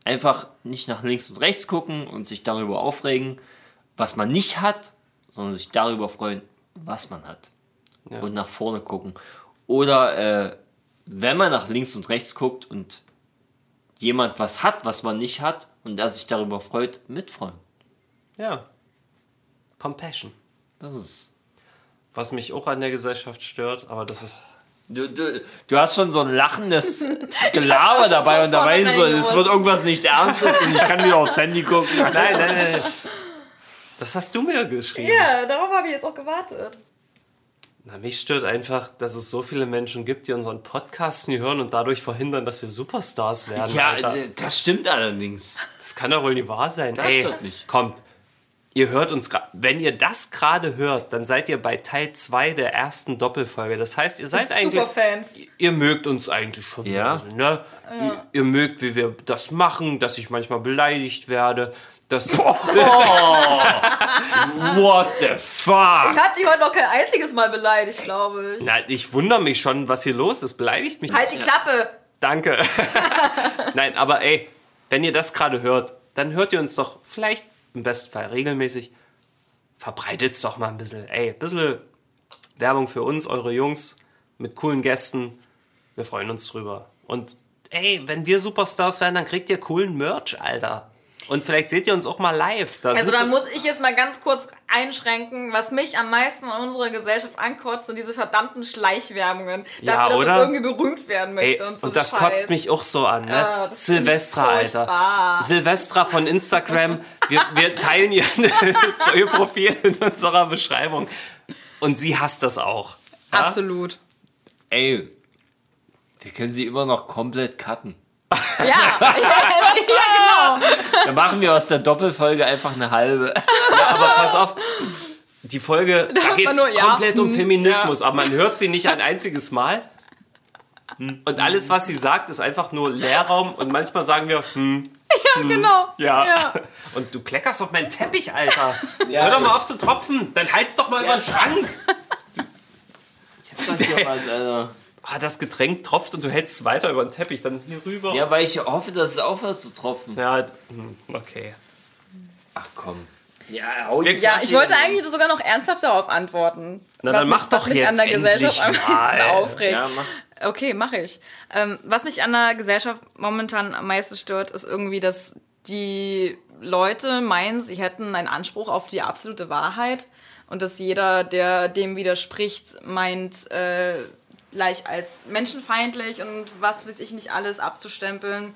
Einfach nicht nach links und rechts gucken und sich darüber aufregen, was man nicht hat, sondern sich darüber freuen, was man hat. Ja. Und nach vorne gucken. Oder äh, wenn man nach links und rechts guckt und jemand was hat, was man nicht hat, und er sich darüber freut, mitfreuen. Ja. Compassion. Das ist. Was mich auch an der Gesellschaft stört, aber das ist. Du, du, du hast schon so ein lachendes Gelaber dabei und da von weißt du, vornherein es wird irgendwas nicht Ernstes und ich kann wieder aufs Handy gucken. Nein, nein, nein. Das hast du mir geschrieben. Ja, darauf habe ich jetzt auch gewartet. Na, mich stört einfach, dass es so viele Menschen gibt, die unseren Podcast nie hören und dadurch verhindern, dass wir Superstars werden. Ja, Alter. das stimmt allerdings. Das kann doch wohl nicht wahr sein. Das Ey, stört mich. kommt. Ihr hört uns gerade. Wenn ihr das gerade hört, dann seid ihr bei Teil 2 der ersten Doppelfolge. Das heißt, ihr seid eigentlich. Superfans. Ihr mögt uns eigentlich schon Ja. so. ein bisschen, Ne? Ihr, ihr mögt, wie wir das machen, dass ich manchmal beleidigt werde. Dass, What the fuck? Ich hab dich heute noch kein einziges Mal beleidigt, glaube ich. Na, ich wundere mich schon, was hier los ist. Beleidigt mich Halt die Klappe! Danke. Nein, aber ey, wenn ihr das gerade hört, dann hört ihr uns doch vielleicht im besten Fall regelmäßig. Verbreitet es doch mal ein bisschen. Ey, ein bisschen Werbung für uns, eure Jungs, mit coolen Gästen. Wir freuen uns drüber. Und ey, wenn wir Superstars werden, dann kriegt ihr coolen Merch, Alter. Und vielleicht seht ihr uns auch mal live. Da Also da so- muss ich jetzt mal ganz kurz einschränken, was mich am meisten an unserer Gesellschaft ankotzt, sind diese verdammten Schleichwerbungen. Ja, dafür, dass oder? man irgendwie berühmt werden Ey, möchte und so und das Scheiß. kotzt mich auch so an, ne? Ja, ich Silvestra, Alter. Silvestra von Instagram. Wir, wir teilen ihr, ihr Profil in unserer Beschreibung. Und sie hasst das auch. Ja? Absolut. Ey, wir können sie immer noch komplett cutten. Ja, ja, ja, genau. Dann machen wir aus der Doppelfolge einfach eine halbe. Aber pass auf, die Folge, da geht es nur, ja, komplett um hm, Feminismus, aber man hört sie nicht ein einziges Mal. Und alles, was sie sagt, ist einfach nur Leerraum und manchmal sagen wir, hm, genau. ja. Ja. Und du kleckerst auf meinen Teppich, Alter. Hör doch mal auf zu tropfen, dann halt's doch mal über den Schrank. Sag dir was, Alter. Ah, das Getränk tropft und du hältst es weiter über den Teppich, dann hier rüber. Ja, weil ich hoffe, dass es aufhört zu tropfen. Ja, hm, okay. Ach komm. Ja, hau die Ja, Flasche ich wollte hin. eigentlich sogar noch ernsthaft darauf antworten. Na, was dann mich, mach doch was mich jetzt an der Gesellschaft am endlich meisten mal. aufregt. Ja, mach. Okay, mache ich. Ähm, was mich an der Gesellschaft momentan am meisten stört, ist irgendwie, dass die Leute meinen, sie hätten einen Anspruch auf die absolute Wahrheit und dass jeder, der dem widerspricht, meint, äh, gleich als menschenfeindlich und was weiß ich nicht alles abzustempeln.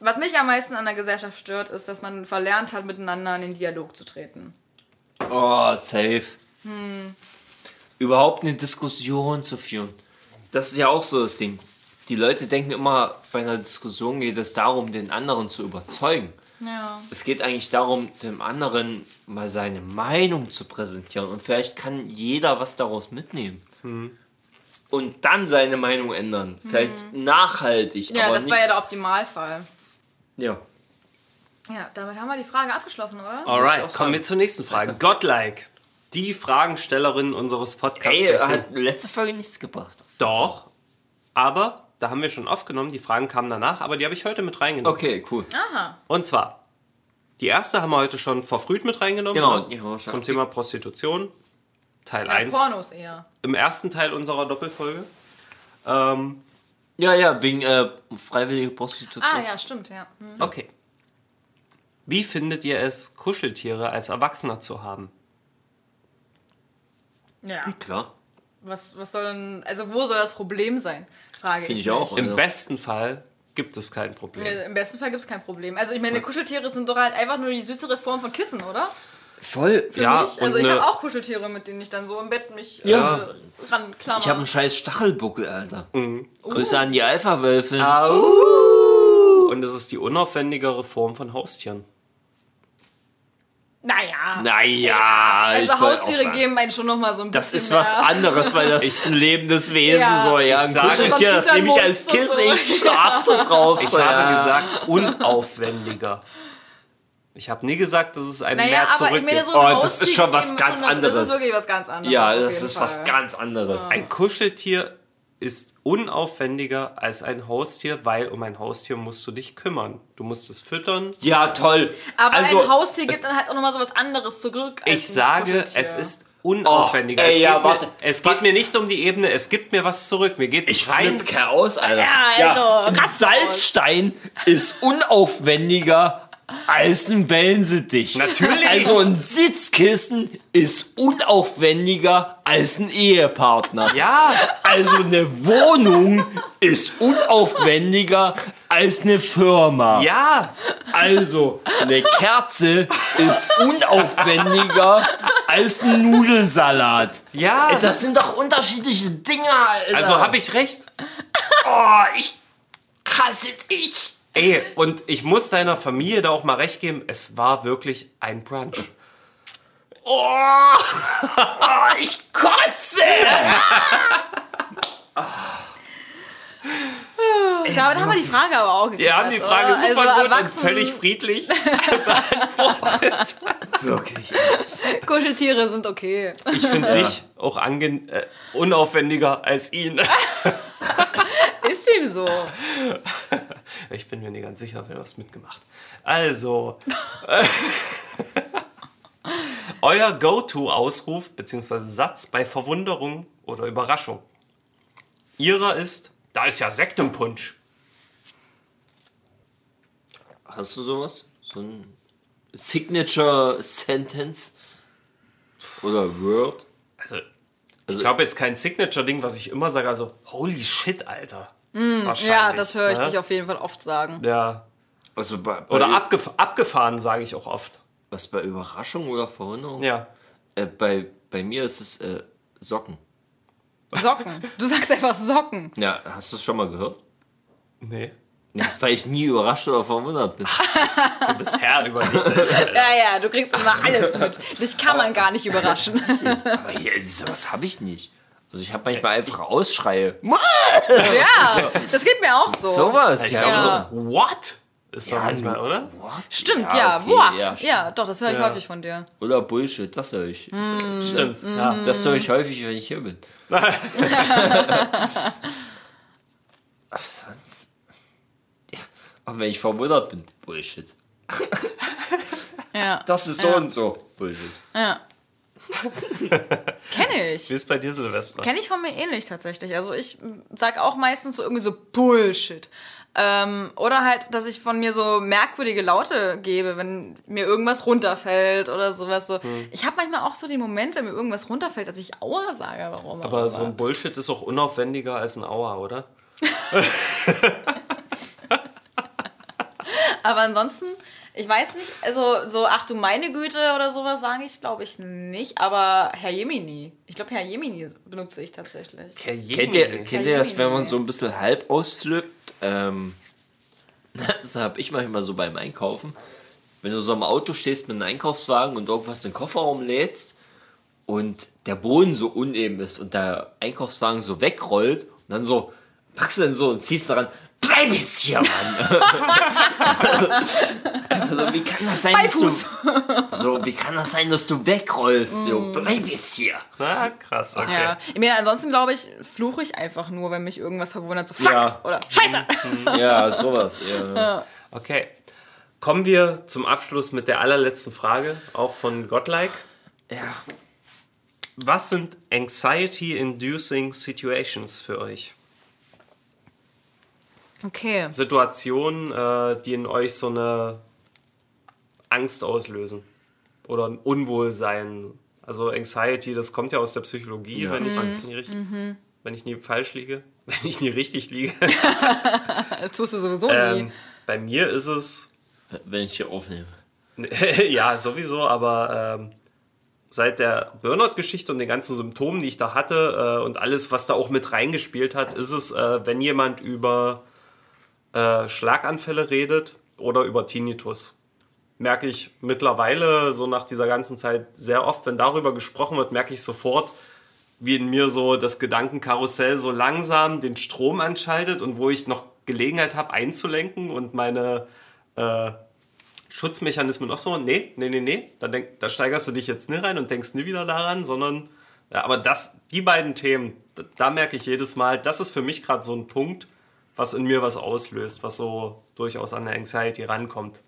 Was mich am meisten an der Gesellschaft stört, ist, dass man verlernt hat, miteinander in den Dialog zu treten. Oh, safe. Überhaupt eine Diskussion zu führen. Das ist ja auch so das Ding. Die Leute denken immer, bei einer Diskussion geht es darum, den anderen zu überzeugen. Ja. Es geht eigentlich darum, dem anderen mal seine Meinung zu präsentieren. Und vielleicht kann jeder was daraus mitnehmen. Und dann seine Meinung ändern. Vielleicht nachhaltig. Ja, aber das nicht, war ja der Optimalfall. ja. Ja, damit haben wir die Frage abgeschlossen, oder? Alright, kommen wir zur nächsten Frage. Godlike, die Fragenstellerin unseres Podcasts. Ey, hat letzte Folge nichts gebracht. Doch, aber da haben wir schon aufgenommen, die Fragen kamen danach, aber die habe ich heute mit reingenommen. Okay, cool. Aha. Und zwar, die erste haben wir heute schon verfrüht mit reingenommen. Genau, ne? die haben wir schon Zum Thema Prostitution. Teil Ja, 1. Pornos eher. Im ersten Teil unserer Doppelfolge. Ähm, Ja, ja, wegen äh, freiwillige Prostitution. Ah, ja, stimmt, ja. Hm. okay. Wie findet ihr es, Kuscheltiere als Erwachsener zu haben? Ja. Klar. Was, was soll denn, also wo soll das Problem sein? Frage Finde ich ich auch. Im Also- besten Fall gibt es kein Problem. Im besten Fall gibt es kein Problem. Also ich meine, Kuscheltiere sind doch halt einfach nur die süßere Form von Kissen, oder? Voll. Für Ja, mich. Also ich habe auch Kuscheltiere, mit denen ich dann so im Bett mich Ja. äh, ranklammer. Ich habe einen scheiß Stachelbuckel, Alter. Mhm. Grüße an die Alpha-Wölfe. Au! Und es ist die unaufwendigere Form von Haustieren. Naja. Naja, also Haustiere sagen, geben einen schon noch mal so ein Das bisschen ist was mehr. anderes, weil das ist ein lebendes Wesen. Ja. so, ja, Ich ein sage- Kuscheltier, das nehme ich als Kissen, so. ich schlaf so drauf. Ich so, habe ja. gesagt, unaufwendiger. Ich habe nie gesagt, dass es einem Naja, mehr aber ich zurückgibt. meine, so Oh, ein das ist schon was gibt ganz schon noch- Das anderes. ist wirklich was ganz anderes. Ja, das ist was Fall. ganz anderes. Ein Kuscheltier ist unaufwendiger als ein Haustier, weil um ein Haustier musst du dich kümmern. Du musst es füttern. Ja, toll. Aber also, ein Haustier gibt dann halt auch noch mal so was anderes zurück. als Ich ein sage, es ist unaufwendiger. Och, ey, es ja, geht, warte. mir, es geht mir nicht um die Ebene, es gibt mir was zurück. Mir geht es ich rein. flippe aus, Alter. Ja, also, ein rass Salzstein ist unaufwendiger als ein Wellensittich. Natürlich. Also ein Sitzkissen ist unaufwendiger als ein Ehepartner. Ja, Also eine Wohnung ist unaufwendiger als eine Firma. ja. Also eine Kerze ist unaufwendiger als ein Nudelsalat. Ja. Das sind doch unterschiedliche Dinge, Alter. Also habe ich recht. Oh, ich hasse dich. Ey, und ich muss deiner Familie da auch mal recht geben, es war wirklich ein Brunch. Oh, oh ich kotze. Damit haben wir die Frage aber auch geklärt. Wir haben die Frage oder? super also gut und völlig friedlich beantwortet. Wirklich. Kuscheltiere sind okay. Ich finde dich auch äh, unaufwendiger als ihn. Ihm so. Ich bin mir nicht ganz sicher, wer was mitgemacht. Also, äh, euer Go-To-Ausruf bzw. Satz bei Verwunderung oder Überraschung. Ihrer ist, da ist ja Sekt im Punsch. Hast du sowas? So ein Signature Sentence? Oder Word? Also, ich glaube jetzt kein Signature-Ding, was ich immer sage, also, holy shit, Alter. Wahrscheinlich, Ja, das höre ich ne? dich auf jeden Fall oft sagen. Ja. Also bei, bei, Oder abgef abgefahren, sage ich auch oft. was bei Überraschung oder Verwunderung? Ja. Äh, bei, bei mir ist es äh, Socken. Socken. Du sagst einfach Socken. Ja, hast du es schon mal gehört? Nee. Ja, weil ich nie überrascht oder verwundert bin. Du bist Herr über dich selber. Ja, ja, du kriegst immer alles mit. Dich kann man gar nicht überraschen. Aber hier, sowas habe ich nicht. Also ich habe manchmal einfach Ausschreie. Ja, das geht mir auch so. Sowas, Ich ja. Ja. so, what? Ist doch Ja, manchmal, oder? What? Stimmt, ja. okay, What? ja, Ja, doch, das höre ich Ja. häufig von dir. Oder Bullshit, das höre ich. Stimmt. Ja. Das höre ich häufig, wenn ich hier bin. Ach, sonst. Ja. Aber wenn ich verwundert bin, Bullshit. Ja. Das ist so ja. und so. Bullshit. Ja. Kenne ich. Wie ist bei dir, Silvester? Kenne ich von mir ähnlich tatsächlich. Also ich sag auch meistens so irgendwie so Bullshit. Ähm, oder halt, dass ich von mir so merkwürdige Laute gebe, wenn mir irgendwas runterfällt oder sowas. So. Hm. Ich habe manchmal auch so den Moment, wenn mir irgendwas runterfällt, dass ich Aua sage. Warum? auch Aber so ein Bullshit ist auch unaufwendiger als ein Aua, oder? Aber ansonsten, ich weiß nicht, also so, ach du meine Güte oder sowas sage ich, glaube ich nicht. Aber Herr Jemini. Ich glaube, Herr Jemini benutze ich tatsächlich. Kennt ihr, kennt ihr das, wenn man so ein bisschen halb ausflippt? Ähm, das habe ich manchmal so beim Einkaufen. Wenn du so im Auto stehst mit einem Einkaufswagen und irgendwas in den Kofferraum lädst und der Boden so uneben ist und der Einkaufswagen so wegrollt und dann so packst du dann so und ziehst daran, bleib jetzt hier, Mann! also, wie kann das sein, dass du, so, wie kann das sein, dass du wegrollst? So, bleib jetzt hier! Na, krass. Okay. Ja. Ich meine, ansonsten glaube ich, fluche ich einfach nur, wenn mich irgendwas verwundert. So, fuck! Ja. Oder Scheiße! Ja, sowas. Ja. Okay. Kommen wir zum Abschluss mit der allerletzten Frage, auch von Godlike. ja. Was sind Anxiety-Inducing Situations für euch? Okay. Situationen, äh, die in euch so eine Angst auslösen oder ein Unwohlsein. Also Anxiety, das kommt ja aus der Psychologie, Ja. wenn, ich nie richtig, wenn ich nie falsch liege, wenn ich nie richtig liege. Das tust du sowieso Ähm, nie. bei mir ist es Wenn ich hier aufnehme. ja, sowieso, aber ähm, seit der Burnout-Geschichte und den ganzen Symptomen, die ich da hatte äh, und alles, was da auch mit reingespielt hat, ist es, äh, wenn jemand über äh, Schlaganfälle redet oder über Tinnitus. Merke ich mittlerweile, so nach dieser ganzen Zeit, sehr oft, wenn darüber gesprochen wird, merke ich sofort, wie in mir so das Gedankenkarussell so langsam den Strom anschaltet und wo ich noch Gelegenheit habe einzulenken und meine äh, Schutzmechanismen auch so, nee, nee, nee, nee, da, denk, da steigerst du dich jetzt nie rein und denkst nie wieder daran, sondern, ja, aber das, die beiden Themen, da, da merke ich jedes Mal, das ist für mich gerade so ein Punkt, was in mir was auslöst, was so durchaus an der Anxiety rankommt.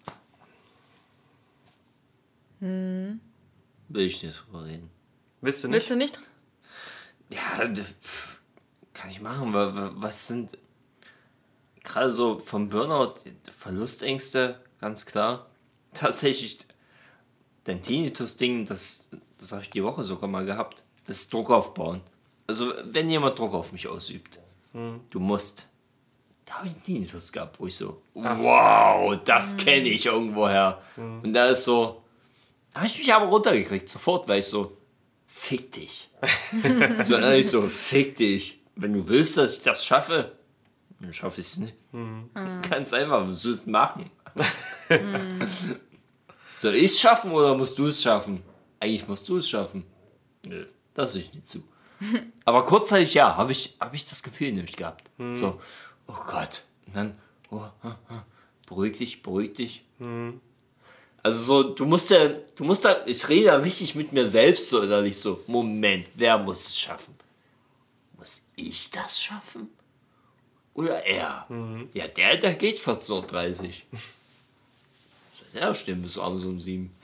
Will ich nicht drüber reden. Willst nicht? du nicht? Ja, kann ich machen. wa- wa- Was sind gerade so vom Burnout Verlustängste, ganz klar. tatsächlich dein Tinnitus-Ding, das, das habe ich die Woche sogar mal gehabt. Das Druck aufbauen. Also, wenn jemand Druck auf mich ausübt, du musst. Da habe ich einen Tinnitus gehabt, wo ich so, wow, das kenne ich irgendwoher. Und da ist so, da habe ich mich aber runtergekriegt, sofort, weil ich so, fick dich. so, dann ich so, fick dich. Wenn du willst, dass ich das schaffe, dann schaffe ich es nicht. Ganz einfach, was willst du machen? Soll ich es schaffen oder musst du es schaffen? Eigentlich musst du es schaffen. Nö, das ich nicht zu. Aber kurzzeitig ja, habe ich, hab ich das Gefühl nämlich gehabt. So, oh Gott. Und dann, oh, ah, ah, beruhig dich, beruhig dich. Also so, du musst ja, du musst da, ich rede da richtig mit mir selbst so innerlich so, Moment, wer muss es schaffen? Muss ich das schaffen? Oder er? Ja, der, der geht 14.30 Uhr. Der stehen bis abends um 7.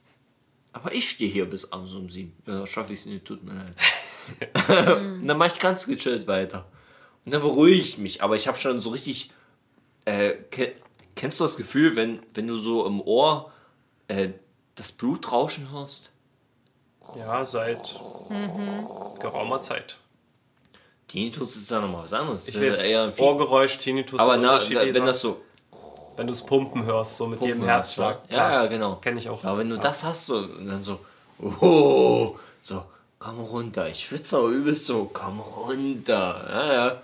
Aber ich stehe hier bis abends um 7. Ja, schaffe ich es nicht, tut mir leid. Und dann mache ich ganz gechillt weiter. Und dann beruhige ich mich. Aber ich habe schon so richtig. Äh, ke kennst du das Gefühl, wenn, wenn du so im Ohr äh, das Blut rauschen hörst? Ja, seit geraumer Zeit. Tinnitus ist ja nochmal was anderes. Ich ja weiß, eher ein Ohrgeräusch, Tinnitus, aber na, unterschiedliche wenn das so wenn du es pumpen hörst, so mit jedem Pumpen Herzschlag. ne? Ja, ja, genau. Kenn ich auch. Aber wenn du das hast, so, dann so, oh, so, komm runter. Ich schwitze aber übelst so, komm runter. Ja, ja.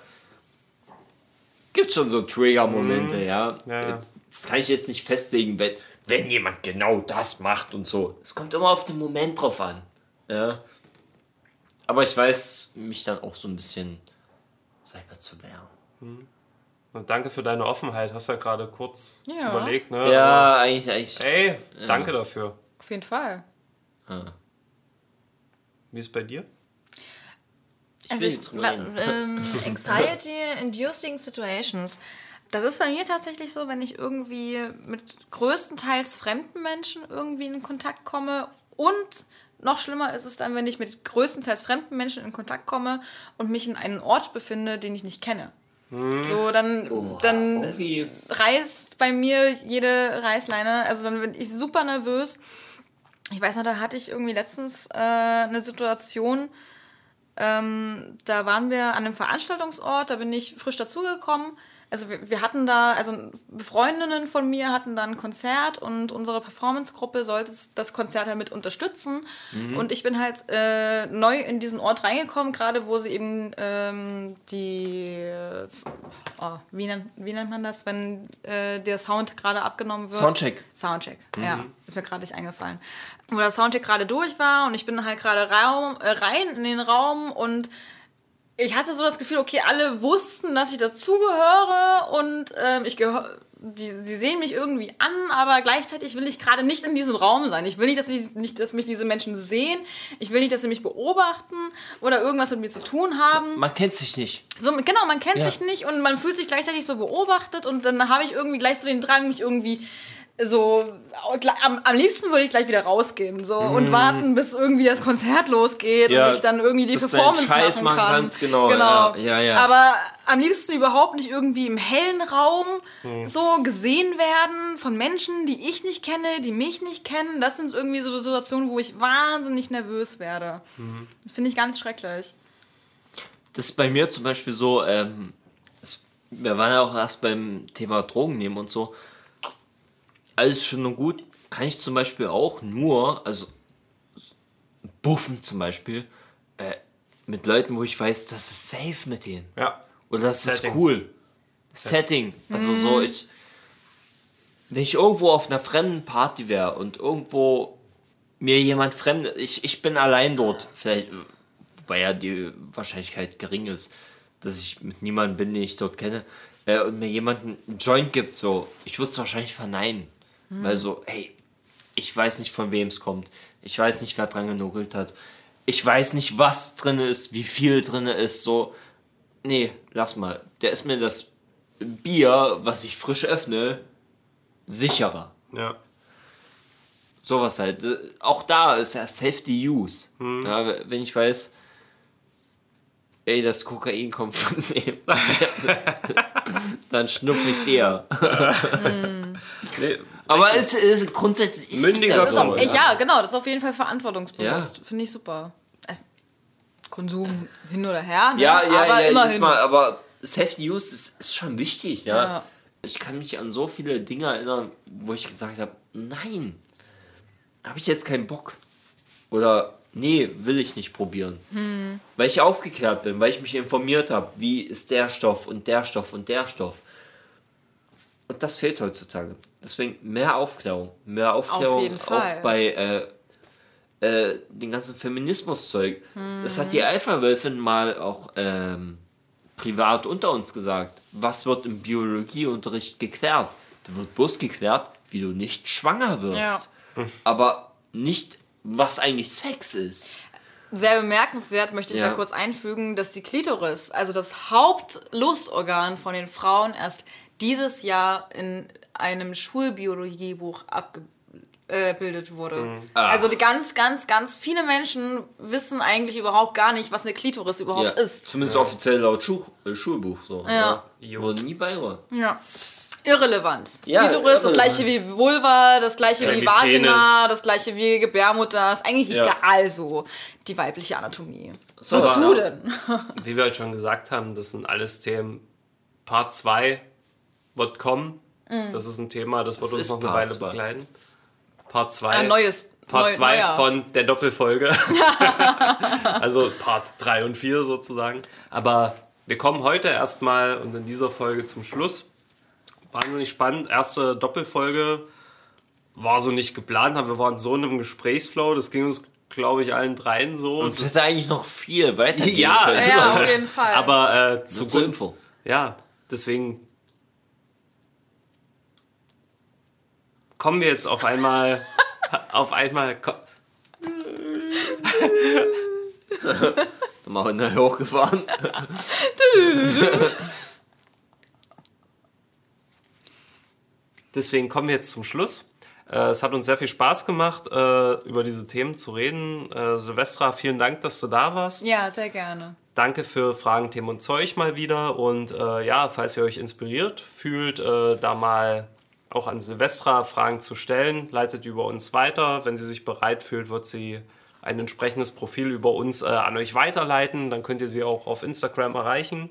Gibt schon so Trigger-Momente, ja. Mhm. Ja, ja. Das kann ich jetzt nicht festlegen, wenn, wenn jemand genau das macht und so. Es kommt immer auf den Moment drauf an. Ja. Aber ich weiß, mich dann auch so ein bisschen, mal, zu wehren. Und danke für deine Offenheit. Hast ja gerade kurz Ja. überlegt, ne? Ja, eigentlich, eigentlich. Ey, danke dafür. Auf jeden Fall. Wie ist bei dir? Also ich, ähm, Anxiety-inducing Situations. Das ist bei mir tatsächlich so, wenn ich irgendwie mit größtenteils fremden Menschen irgendwie in Kontakt komme und noch schlimmer ist es dann, wenn ich mit größtenteils fremden Menschen in Kontakt komme und mich in einem Ort befinde, den ich nicht kenne. So, dann, dann Irgendwie. reißt bei mir jede Reißleine. Also dann bin ich super nervös. Ich weiß noch, da hatte ich irgendwie letztens äh, eine Situation, ähm, da waren wir an einem Veranstaltungsort, da bin ich frisch dazugekommen. Also wir, wir hatten da, also Freundinnen von mir hatten da ein Konzert und unsere Performance-Gruppe sollte das Konzert halt mit unterstützen. Und ich bin halt äh, neu in diesen Ort reingekommen, gerade wo sie eben ähm, die, oh, wie, nennt, wie nennt man das, wenn äh, der Sound gerade abgenommen wird? Soundcheck. Soundcheck, ja. Ist mir gerade nicht eingefallen. Wo der Soundcheck gerade durch war und ich bin halt gerade äh, rein in den Raum und ich hatte so das Gefühl, okay, alle wussten, dass ich dazugehöre und ähm, ich gehöre. Die, sie sehen mich irgendwie an, aber gleichzeitig will ich gerade nicht in diesem Raum sein. Ich will nicht dass, sie, nicht, dass mich diese Menschen sehen. Ich will nicht, dass sie mich beobachten oder irgendwas mit mir zu tun haben. Man kennt sich nicht. So, genau, man kennt Ja. sich nicht und man fühlt sich gleichzeitig so beobachtet und dann habe ich irgendwie gleich so den Drang, mich irgendwie so am, am liebsten würde ich gleich wieder rausgehen so und warten, bis irgendwie das Konzert losgeht Mhm. Ja, und ich dann irgendwie die Performance Scheiß machen kann. kannst, genau, genau. ja, ja. Aber am liebsten überhaupt nicht irgendwie im hellen Raum Mhm. so gesehen werden von Menschen, die ich nicht kenne, die mich nicht kennen. Das sind irgendwie so Situationen, wo ich wahnsinnig nervös werde. Mhm. Das finde ich ganz schrecklich. Das ist bei mir zum Beispiel so, ähm, es, wir waren ja auch erst beim Thema Drogen nehmen und so. Alles schön und gut, kann ich zum Beispiel auch nur, also buffen zum Beispiel, äh, mit Leuten, wo ich weiß, das ist safe mit denen. Ja. Oder das ist Setting. cool. Setting. Also so, ich. Wenn ich irgendwo auf einer fremden Party wäre und irgendwo mir jemand fremd. Ich, ich bin allein dort, vielleicht, wobei ja die Wahrscheinlichkeit gering ist, dass ich mit niemandem bin, den ich dort kenne, äh, und mir jemand einen Joint gibt, so, ich würde es wahrscheinlich verneinen. Weil so, hey, ich weiß nicht, von wem es kommt. Ich weiß nicht, wer dran genuckelt hat. Ich weiß nicht, was drin ist, wie viel drin ist, so nee, lass mal. Der ist mir das Bier, was ich frisch öffne, sicherer. Ja. Sowas halt. Äh, Auch da ist ja Safety Use. Hm. Ja, wenn ich weiß, ey, das Kokain kommt von dem, dann schnupf ich eher. Nee, Aber es ist grundsätzlich ist Mündiger es ja ist ja. genau, das ist auf jeden Fall verantwortungsbewusst. Ja. Finde ich super. Äh, Konsum hin oder her, ne? Ja, ja, aber ja, immerhin. Mal, aber Safe News ist, ist schon wichtig, ja. Ja. Ich kann mich an so viele Dinge erinnern, wo ich gesagt habe, nein, habe ich jetzt keinen Bock. Oder nee, will ich nicht probieren. Hm. Weil ich aufgeklärt bin, weil ich mich informiert habe, wie ist der Stoff und der Stoff und der Stoff. Und das fehlt heutzutage. Deswegen mehr Aufklärung. Mehr Aufklärung Fall. auch bei äh, äh, den ganzen Feminismus-Zeug. Das hat die. Alpha-Wölfin mal auch ähm, privat unter uns gesagt. Was wird im Biologieunterricht geklärt? Da wird bloß geklärt, wie du nicht schwanger wirst. Ja. Aber nicht, was eigentlich Sex ist. Sehr bemerkenswert möchte ich Ja. da kurz einfügen, dass die Klitoris, also das Hauptlustorgan von den Frauen, erst dieses Jahr in einem Schulbiologiebuch abgebildet wurde. Ah. Also die ganz, ganz, ganz viele Menschen wissen eigentlich überhaupt gar nicht, was eine Klitoris überhaupt Ja, ist. Zumindest offiziell laut Schuh, äh, Schulbuch. So, Ja. ja. Wurde nie beigebracht. Ja. Irrelevant. Ja, Klitoris, das irrelevant. gleiche wie Vulva, das gleiche Ja, wie wie Vagina, Penis. das gleiche wie Gebärmutter. Ist eigentlich Ja. egal so, die weibliche Anatomie. So, Wozu aber- denn? Wie wir halt schon gesagt haben, das sind alles Themen. Part 2 wird kommen. Das ist ein Thema, das wird Das uns ist noch eine Part Weile begleiten. Part 2. Ein neues. Part neu- 2 neuer. von der Doppelfolge. also Part 3 und 4 sozusagen. Aber wir kommen heute erstmal und in dieser Folge zum Schluss. Wahnsinnig spannend. Erste Doppelfolge war so nicht geplant, aber wir waren so in einem Gesprächsflow. Das ging uns, glaube ich, allen dreien so. Und es hätte eigentlich noch viel weiter Ja. Ja, auf jeden Fall. aber äh, zur Info. ja, deswegen kommen wir jetzt auf einmal auf einmal nachher hochgefahren. deswegen kommen wir jetzt zum Schluss. Äh, es hat uns sehr viel Spaß gemacht, äh, über diese Themen zu reden. Äh, Silvestra, vielen Dank, dass du da warst. Ja, sehr gerne. Danke für Fragen, Themen und Zeug mal wieder. Und äh, ja, falls ihr euch inspiriert fühlt, äh, da mal auch an Silvestra Fragen zu stellen, leitet die über uns weiter. Wenn sie sich bereit fühlt, wird sie ein entsprechendes Profil über uns äh, an euch weiterleiten. Dann könnt ihr sie auch auf Instagram erreichen.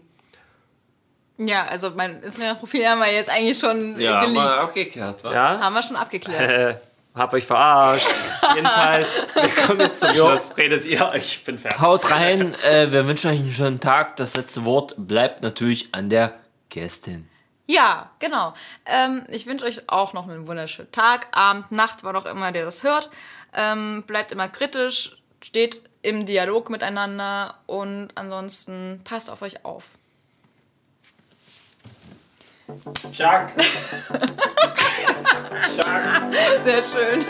Ja, also mein Instagram-Profil haben wir jetzt eigentlich schon Ja, geleakt. mal abgekehrt, wa? Ja? Haben wir schon abgeklärt. Äh, hab euch verarscht. Jedenfalls, wir kommen jetzt zum Schluss. Redet ihr? Ich bin fertig. Haut rein, äh, wir wünschen euch einen schönen Tag. Das letzte Wort bleibt natürlich an der Gästin. Ja, genau. Ähm, ich wünsche euch auch noch einen wunderschönen Tag, Abend, Nacht, wann auch immer der das hört. Ähm, bleibt immer kritisch, steht im Dialog miteinander und ansonsten passt auf euch auf. Chuck. Sehr schön.